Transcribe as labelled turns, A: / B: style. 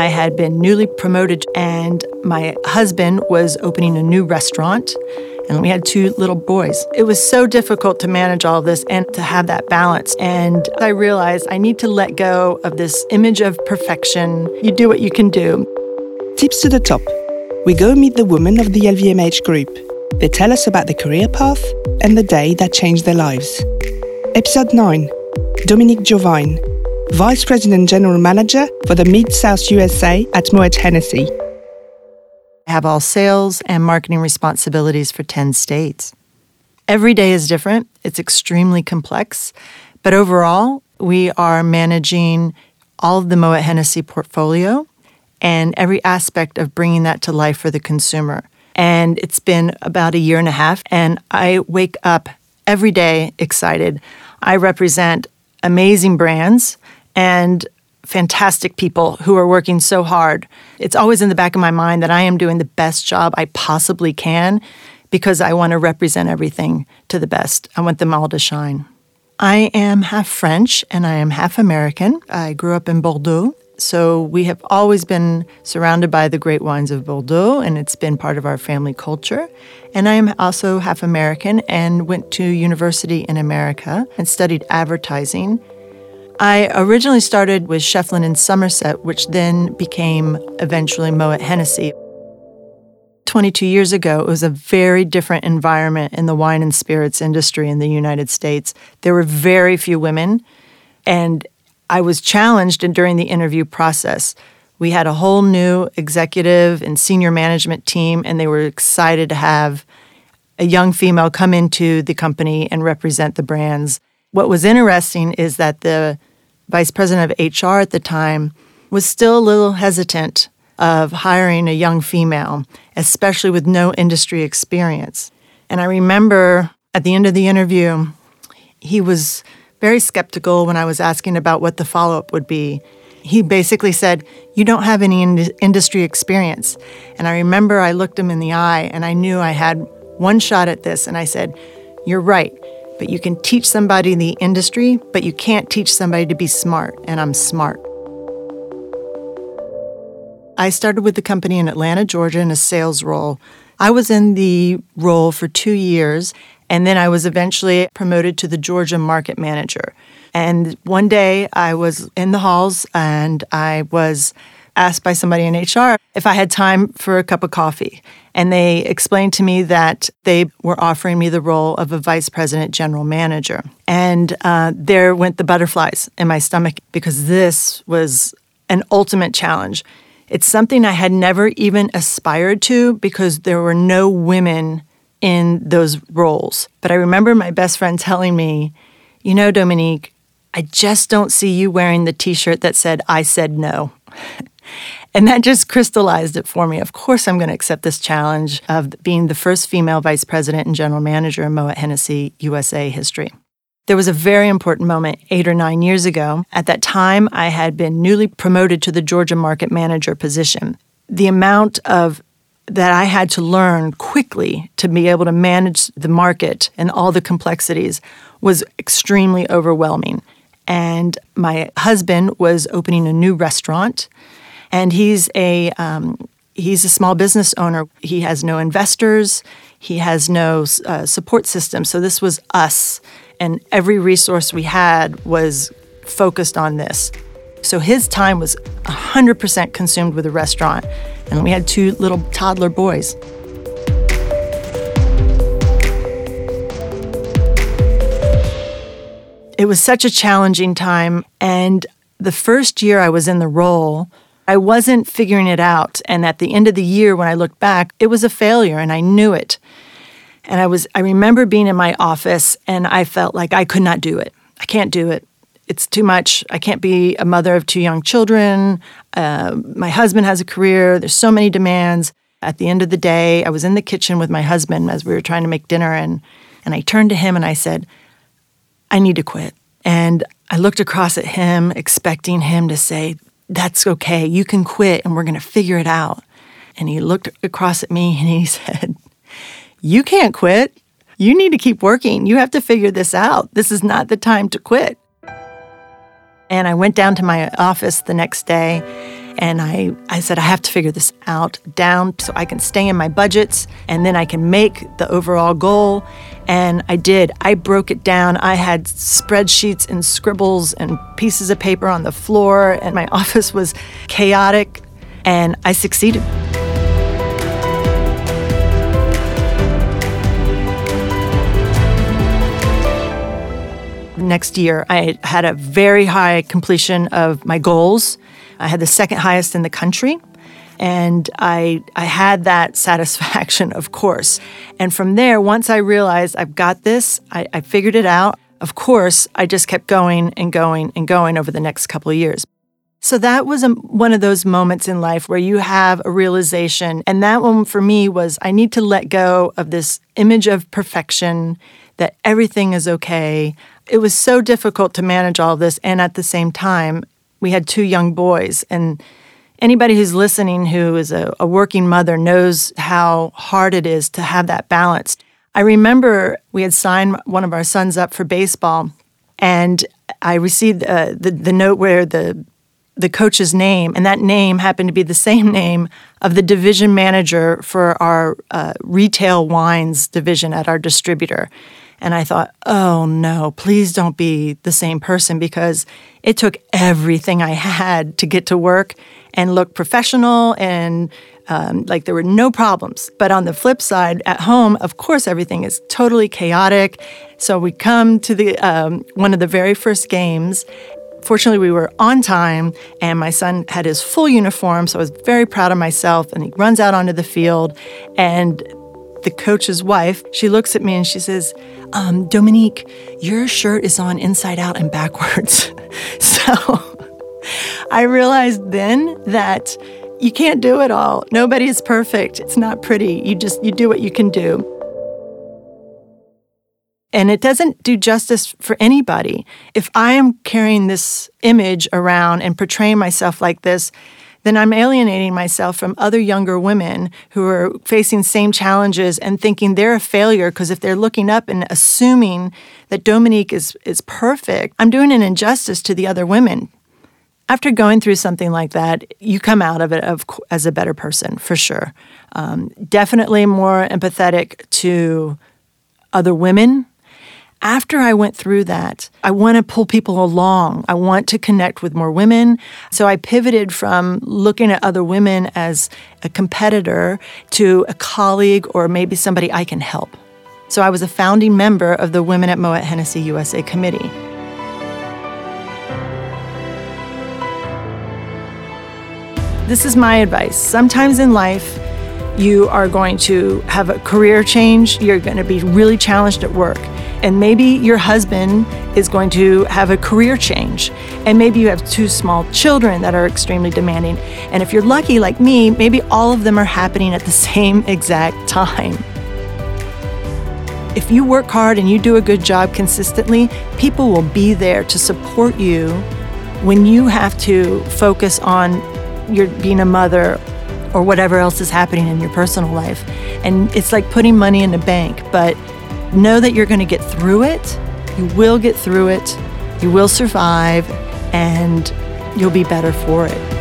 A: I had been newly promoted, and my husband was opening a new restaurant and we had two little boys. It was so difficult to manage all of this and to have that balance. And I realized I need to let go of this image of perfection. You do what you can do.
B: Tips to the top. We go meet the women of the LVMH group. They tell us about their career path and the day that changed their lives. Episode 9 Dominique Jovine, Vice President General Manager for the Mid South USA at Moet Hennessy.
A: I have all sales and marketing responsibilities for 10 states. Every day is different, it's extremely complex, but overall, we are managing all of the Moet Hennessy portfolio and every aspect of bringing that to life for the consumer. And it's been about a year and a half, and I wake up every day excited. I represent amazing brands and fantastic people who are working so hard. It's always in the back of my mind that I am doing the best job I possibly can because I want to represent everything to the best. I want them all to shine. I am half French and I am half American. I grew up in Bordeaux. So we have always been surrounded by the great wines of Bordeaux, and it's been part of our family culture. And I am also half American and went to university in America and studied advertising I originally started with Schieffelin in Somerset, which then became eventually Moet Hennessy. 22 years ago, it was a very different environment in the wine and spirits industry in the United States. There were very few women, and I was challenged during the interview process. We had a whole new executive and senior management team, and they were excited to have a young female come into the company and represent the brands. What was interesting is that the vice president of HR at the time, was still a little hesitant of hiring a young female, especially with no industry experience. And I remember at the end of the interview, he was very skeptical when I was asking about what the follow up would be. He basically said, You don't have any in- industry experience. And I remember I looked him in the eye and I knew I had one shot at this. And I said, You're right. But you can teach somebody in the industry, but you can't teach somebody to be smart, and I'm smart. I started with the company in Atlanta, Georgia in a sales role. I was in the role for two years, and then I was eventually promoted to the Georgia market manager. And one day I was in the halls and I was asked by somebody in HR if I had time for a cup of coffee. And they explained to me that they were offering me the role of a vice president general manager. And uh, there went the butterflies in my stomach because this was an ultimate challenge. It's something I had never even aspired to because there were no women in those roles. But I remember my best friend telling me, you know, Dominique, I just don't see you wearing the t shirt that said, I said no. And that just crystallized it for me. Of course, I'm going to accept this challenge of being the first female vice president and general manager in Moet Hennessy USA history. There was a very important moment eight or nine years ago. At that time, I had been newly promoted to the Georgia market manager position. The amount of that I had to learn quickly to be able to manage the market and all the complexities was extremely overwhelming. And my husband was opening a new restaurant and he's a um, he's a small business owner. He has no investors. He has no uh, support system. So this was us, and every resource we had was focused on this. So his time was 100% consumed with the restaurant, and we had two little toddler boys. It was such a challenging time, and the first year I was in the role, I wasn't figuring it out. And at the end of the year, when I looked back, it was a failure and I knew it. And I was, I remember being in my office and I felt like I could not do it. I can't do it. It's too much. I can't be a mother of two young children. Uh, my husband has a career. There's so many demands. At the end of the day, I was in the kitchen with my husband as we were trying to make dinner, and, and I turned to him and I said, I need to quit. And I looked across at him, expecting him to say, that's okay. You can quit and we're going to figure it out. And he looked across at me and he said, You can't quit. You need to keep working. You have to figure this out. This is not the time to quit. And I went down to my office the next day And I, I said, I have to figure this out down so I can stay in my budgets and then I can make the overall goal. And I did. I broke it down. I had spreadsheets and scribbles and pieces of paper on the floor, and my office was chaotic, and I succeeded. Next year, I had a very high completion of my goals. I had the second highest in the country. And I, I had that satisfaction, of course. And from there, once I realized I've got this, I, I figured it out. Of course, I just kept going and going and going over the next couple of years. So that was a, one of those moments in life where you have a realization. And that one for me was I need to let go of this image of perfection, that everything is okay. It was so difficult to manage all this. And at the same time, we had two young boys. And anybody who's listening who is a, a working mother knows how hard it is to have that balance. I remember we had signed one of our sons up for baseball, and I received uh, the, the note where the the coach's name, and that name happened to be the same name of the division manager for our uh, retail wines division at our distributor. And I thought, oh no, please don't be the same person because it took everything I had to get to work and look professional and um, like there were no problems. But on the flip side, at home, of course, everything is totally chaotic. So we come to the um, one of the very first games. Fortunately, we were on time, and my son had his full uniform, so I was very proud of myself. And he runs out onto the field, and the coach's wife, she looks at me and she says, um, Dominique, your shirt is on inside out and backwards. so I realized then that you can't do it all. Nobody is perfect. It's not pretty. You just you do what you can do. And it doesn't do justice for anybody. If I am carrying this image around and portraying myself like this, then I'm alienating myself from other younger women who are facing same challenges and thinking they're a failure because if they're looking up and assuming that Dominique is is perfect, I'm doing an injustice to the other women. After going through something like that, you come out of it of, as a better person for sure. Um, definitely more empathetic to other women after I went through that, I want to pull people along. I want to connect with more women. So I pivoted from looking at other women as a competitor to a colleague or maybe somebody I can help. So I was a founding member of the Women at Moet Hennessy USA Committee. This is my advice. Sometimes in life, you are going to have a career change, you're going to be really challenged at work. And maybe your husband is going to have a career change. And maybe you have two small children that are extremely demanding. And if you're lucky, like me, maybe all of them are happening at the same exact time. If you work hard and you do a good job consistently, people will be there to support you when you have to focus on your being a mother or whatever else is happening in your personal life. And it's like putting money in the bank, but know that you're going to get through it. You will get through it. You will survive, and you'll be better for it.